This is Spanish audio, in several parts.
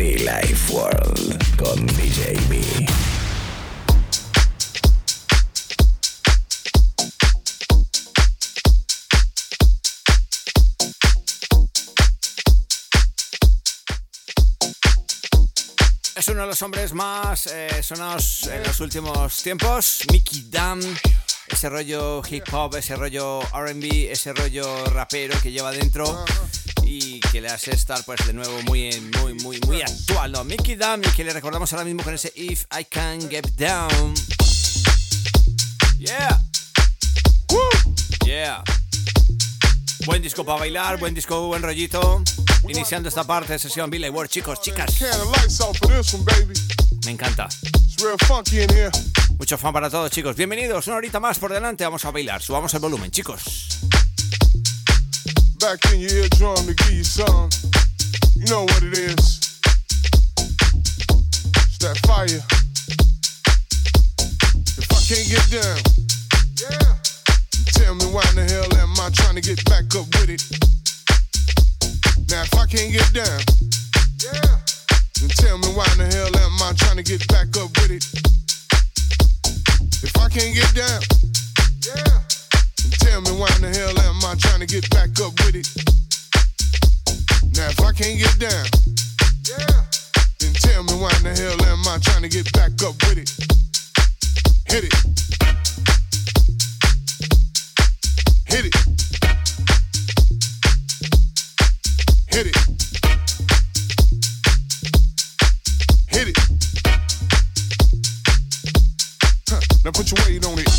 Be Life World con DJ B. Es uno de los hombres más eh, sonados en los últimos tiempos, Mickey Dam. Ese rollo hip hop, ese rollo RB, ese rollo rapero que lleva dentro y que le hace estar pues de nuevo muy, muy, muy, muy actual. ¿no? Mickey Dam y que le recordamos ahora mismo con ese If I Can Get Down. Yeah. Woo. Yeah. Buen disco para bailar, buen disco, buen rollito. Iniciando esta parte de sesión Billy Ward, chicos, chicas. Me encanta. Mucho fan para todos, chicos. Bienvenidos, una horita más por delante. Vamos a bailar. Subamos el volumen, chicos. Back in your eardrum to give you some. You know what it is. It's that fire. If I can't get down, yeah. Tell me why in the hell am I trying to get back up with it? Now if I can't get down, yeah. Then tell me why in the hell am I trying to get back up with it? If I can't get down. Why in the hell am I trying to get back up with it? Now if I can't get down, yeah. Then tell me why in the hell am I trying to get back up with it? Hit it. Hit it. Hit it. Hit it. Huh. Now put your weight on it.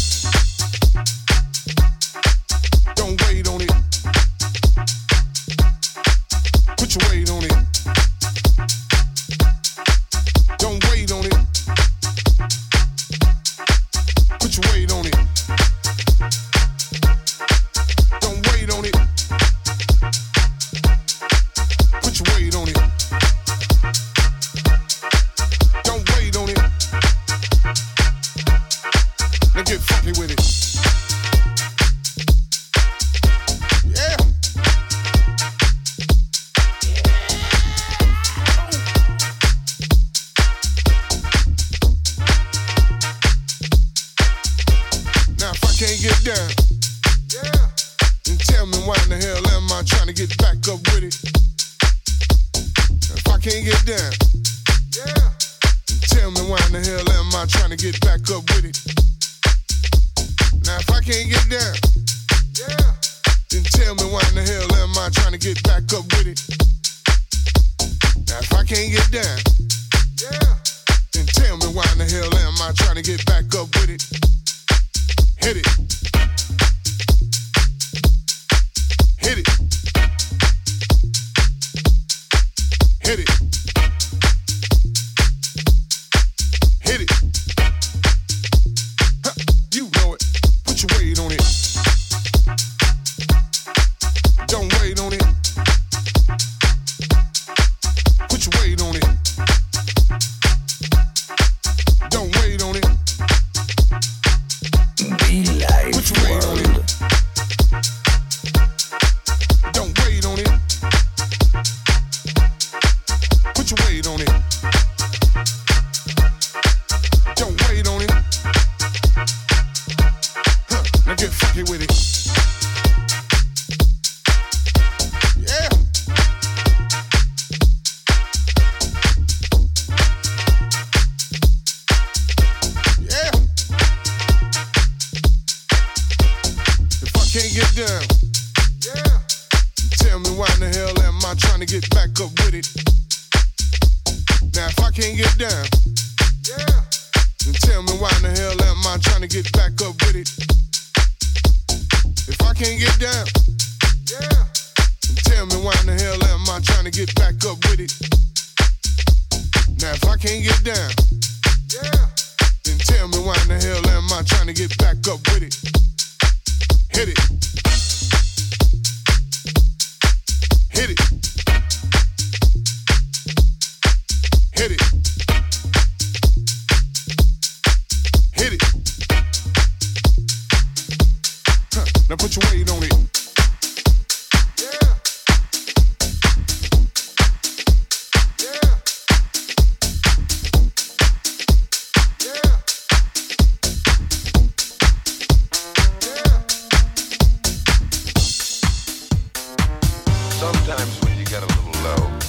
slow.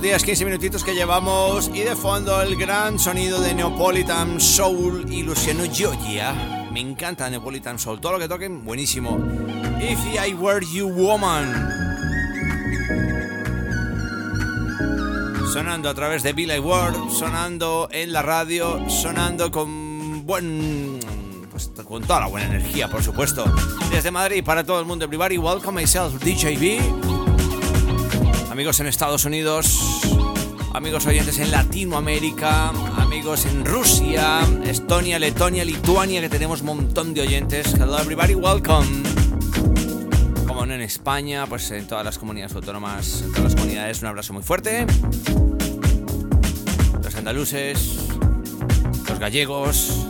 Minutos más, unos 10, 15 minutitos que llevamos y de fondo el gran sonido de Neapolitan Soul y Luciano Gioia. Me encanta Neapolitan Soul, todo lo que toquen, buenísimo. If I Were You Woman. Sonando a través de Billy Ward, sonando en la radio, sonando con buen pues, con toda la buena energía, por supuesto. Desde Madrid para todo el mundo, everybody, welcome myself, DJB amigos en Estados Unidos, amigos oyentes en Latinoamérica, amigos en Rusia, Estonia, Letonia, Lituania, que tenemos un montón de oyentes. Hello everybody, welcome. Como no en España, pues en todas las comunidades autónomas, en todas las comunidades, un abrazo muy fuerte. Los andaluces, los gallegos,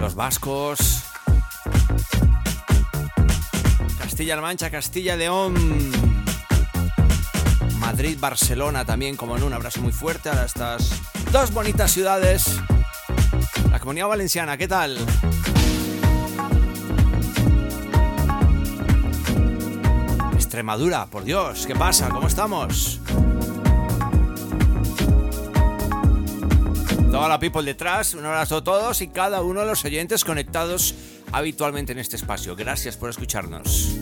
los vascos, Castilla-La Mancha, Castilla-León. Madrid, Barcelona también, como en un abrazo muy fuerte a estas dos bonitas ciudades. La comunidad valenciana, ¿qué tal? Extremadura, por Dios, ¿qué pasa? ¿Cómo estamos? Toda la people detrás, un abrazo a todos y cada uno de los oyentes conectados habitualmente en este espacio. Gracias por escucharnos.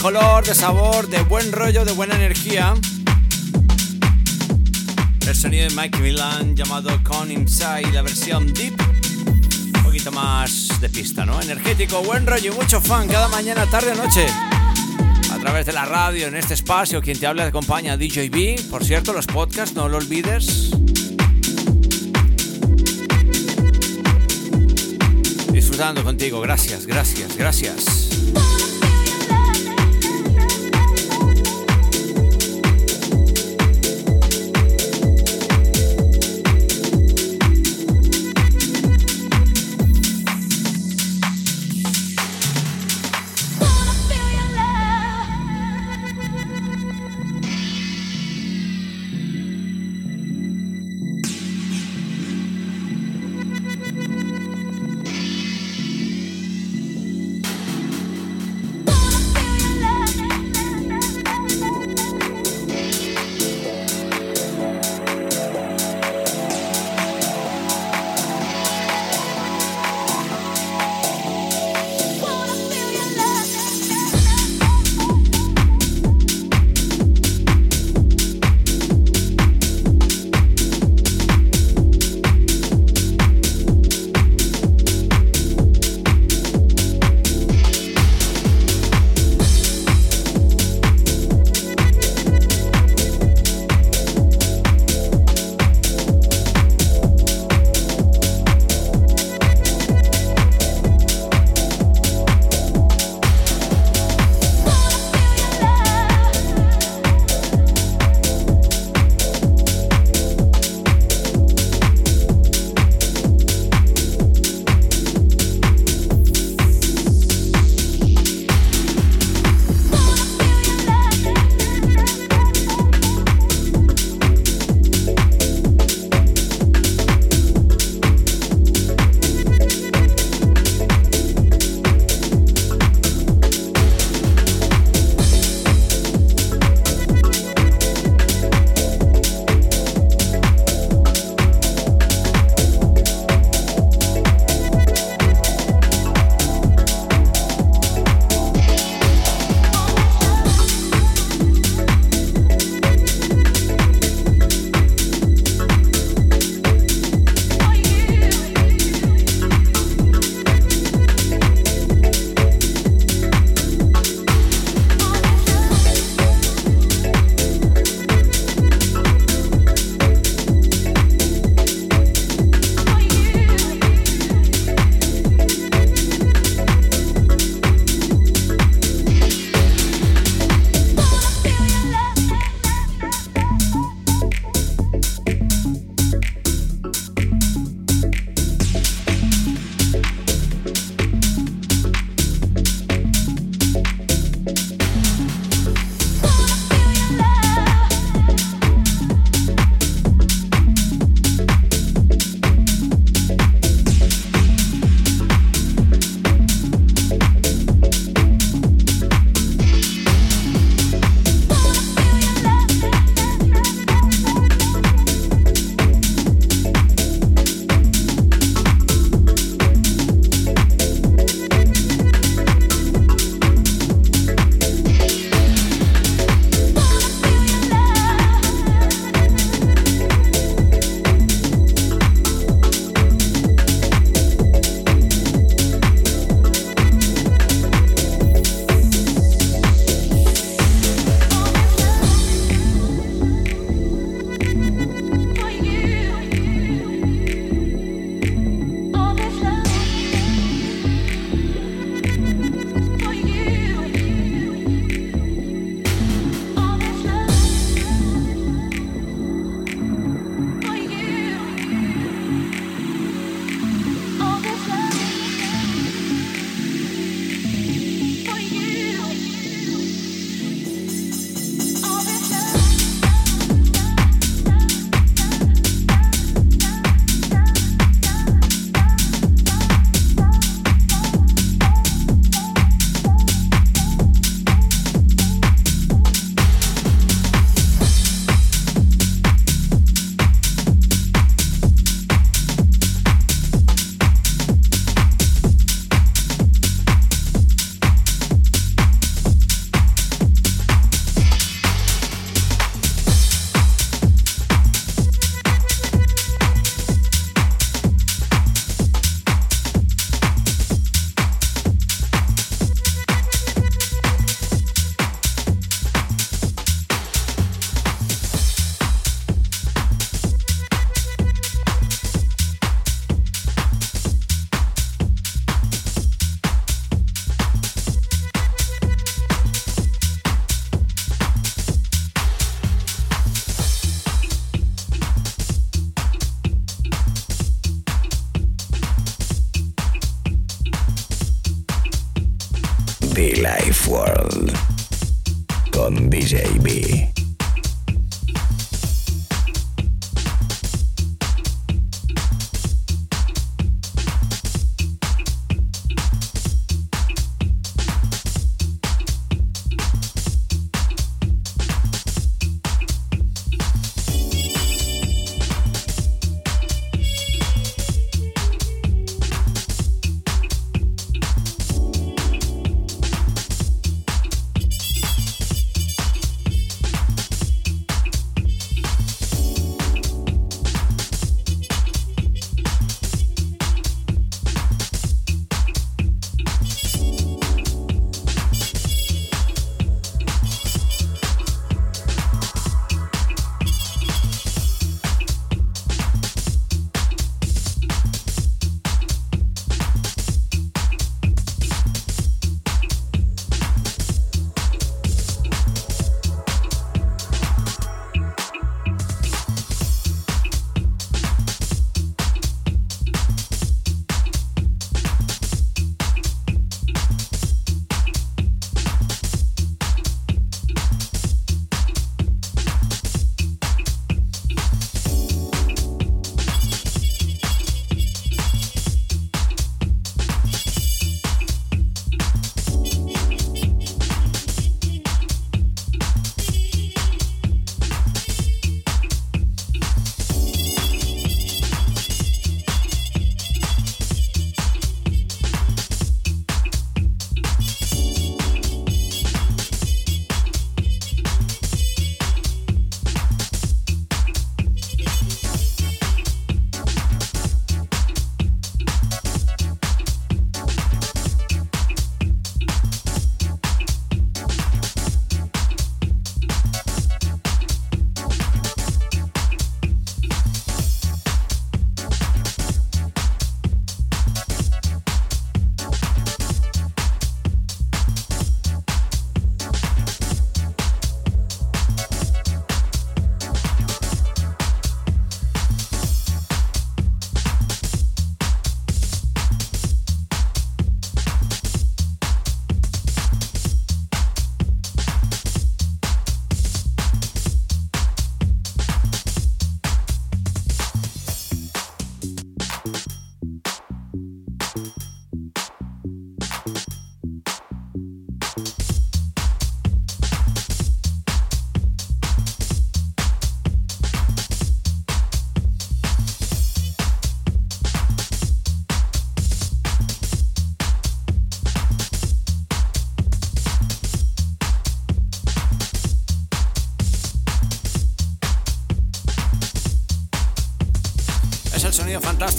Color, de sabor, de buen rollo, de buena energía. El sonido de Mike Milan llamado Con Inside, la versión deep. Un poquito más de pista, ¿no? Energético, buen rollo y mucho fan cada mañana, tarde noche. A través de la radio, en este espacio, quien te habla acompaña DJB. Por cierto, los podcasts, no lo olvides. Disfrutando contigo, gracias, gracias, gracias.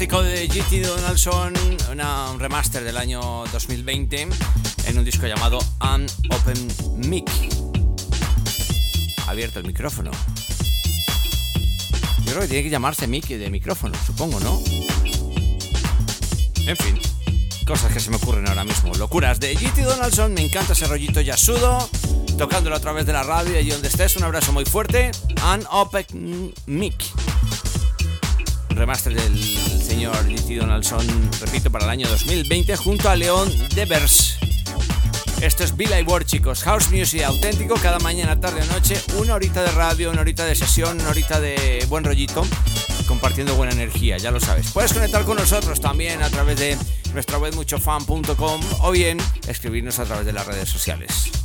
De GT Donaldson, un remaster del año 2020 en un disco llamado An Open Mic. Abierto el micrófono. Yo creo que tiene que llamarse mic de micrófono, supongo, ¿no? En fin, cosas que se me ocurren ahora mismo. Locuras de GT Donaldson, me encanta ese rollito yasudo, tocándolo a través de la radio y donde estés. Un abrazo muy fuerte. An Open Mic remaster del señor J.T. Donaldson, repito, para el año 2020, junto a León Devers. Esto es Bill Ward, chicos. House Music auténtico, cada mañana, tarde o noche. Una horita de radio, una horita de sesión, una horita de buen rollito, compartiendo buena energía, ya lo sabes. Puedes conectar con nosotros también a través de nuestra web muchofan.com o bien escribirnos a través de las redes sociales.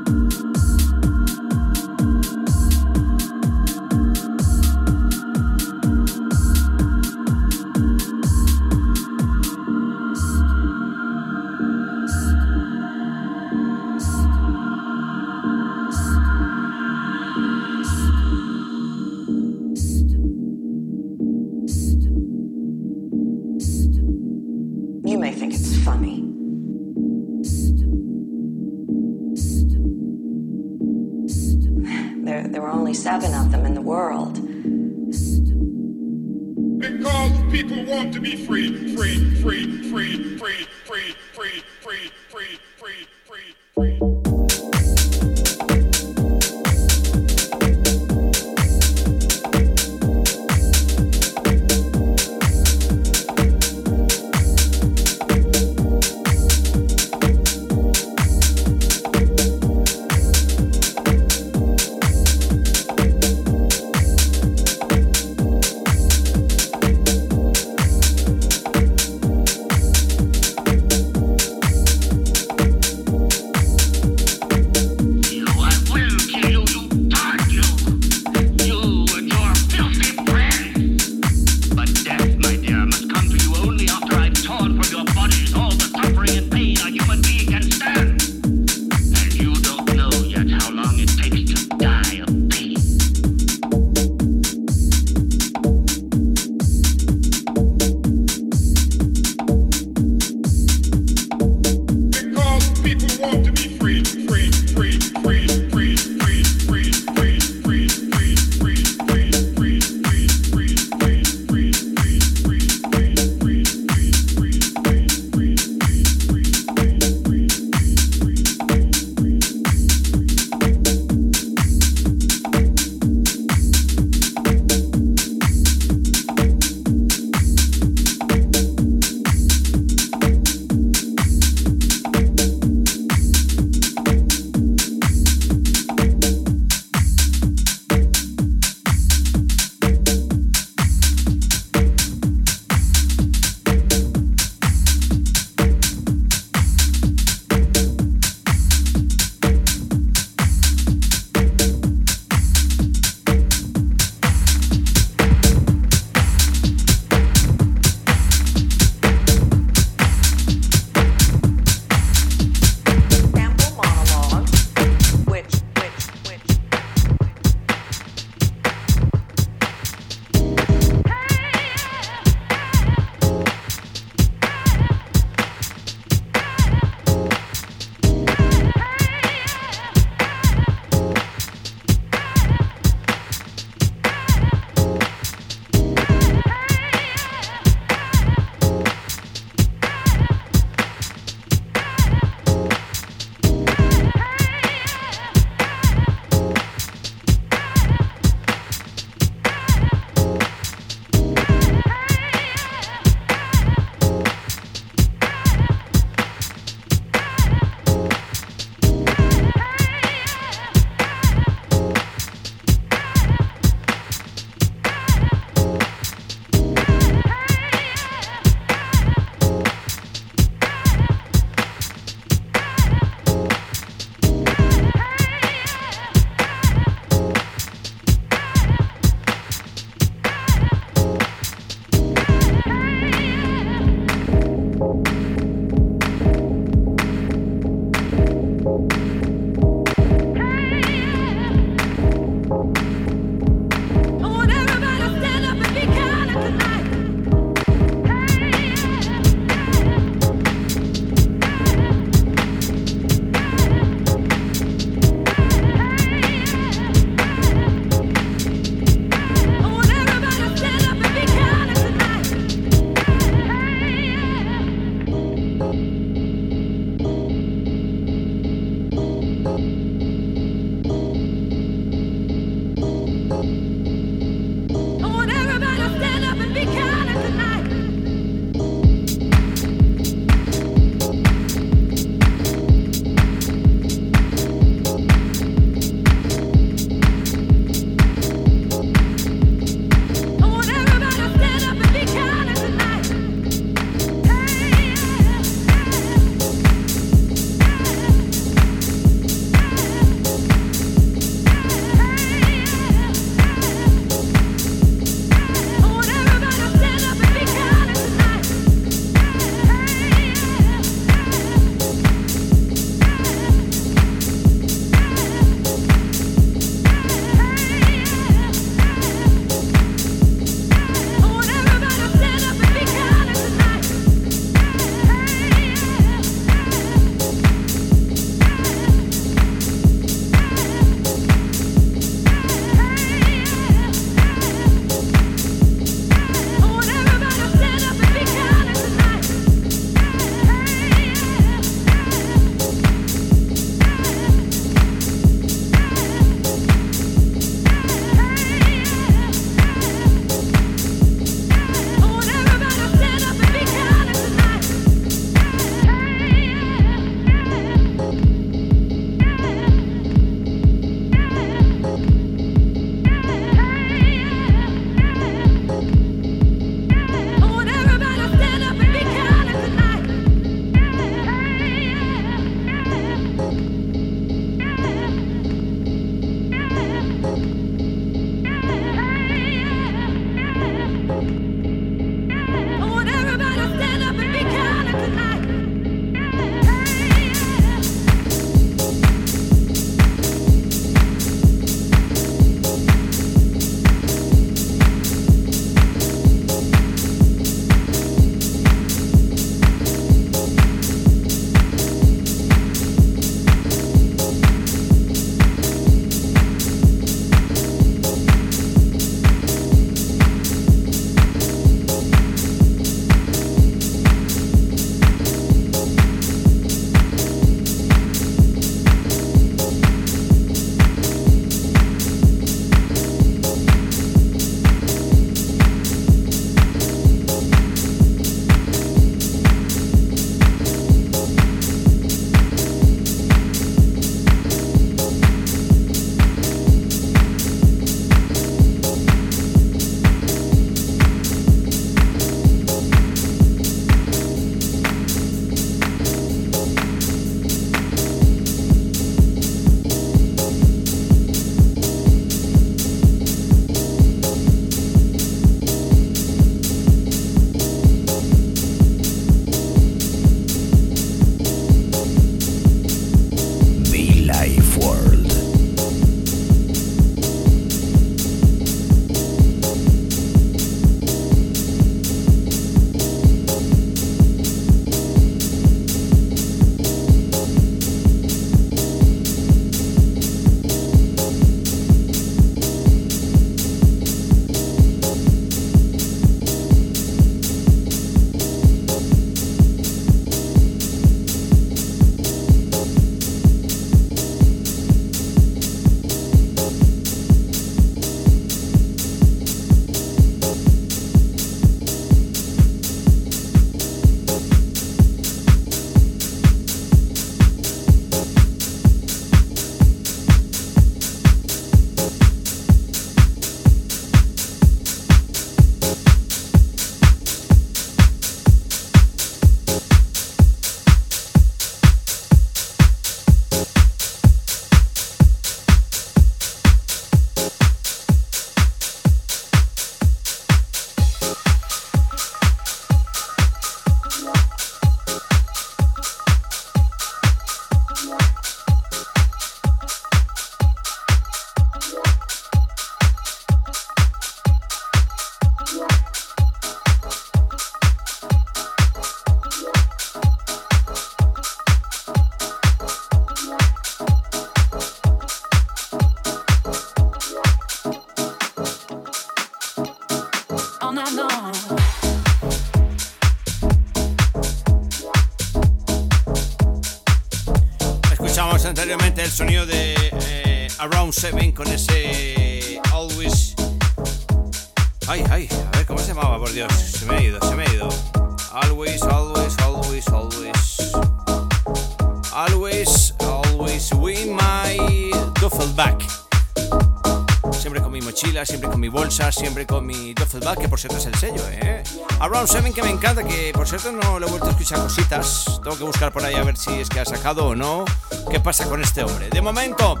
Brown, saben que me encanta, que por cierto no le he vuelto a escuchar cositas. Tengo que buscar por ahí a ver si es que ha sacado o no. ¿Qué pasa con este hombre? De momento,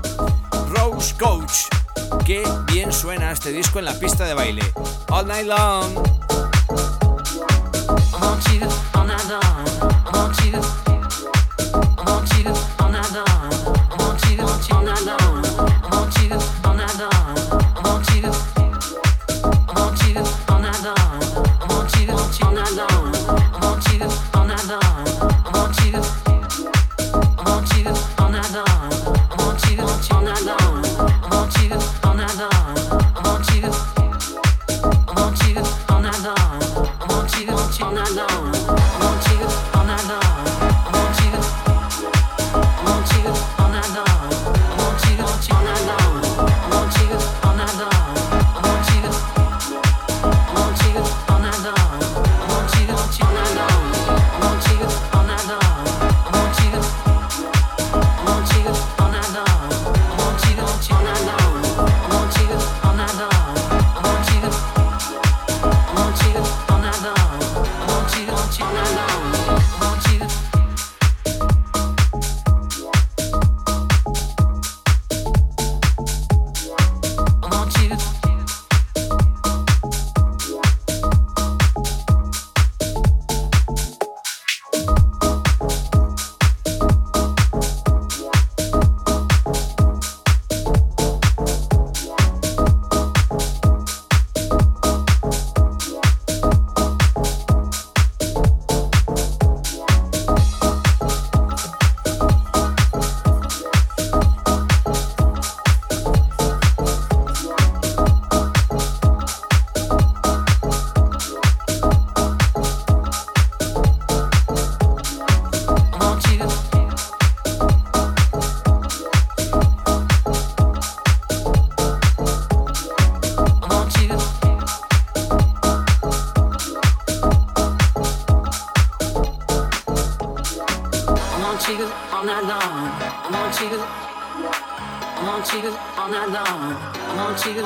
Rose Coach. Qué bien suena este disco en la pista de baile. All night long. I want you.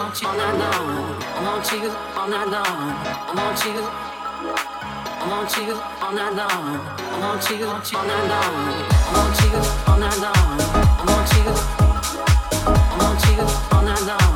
want you all night long. I want you all night long. I want you. I want you all night long. I want you all night long. I want you all night long. I want you. I want you all night long.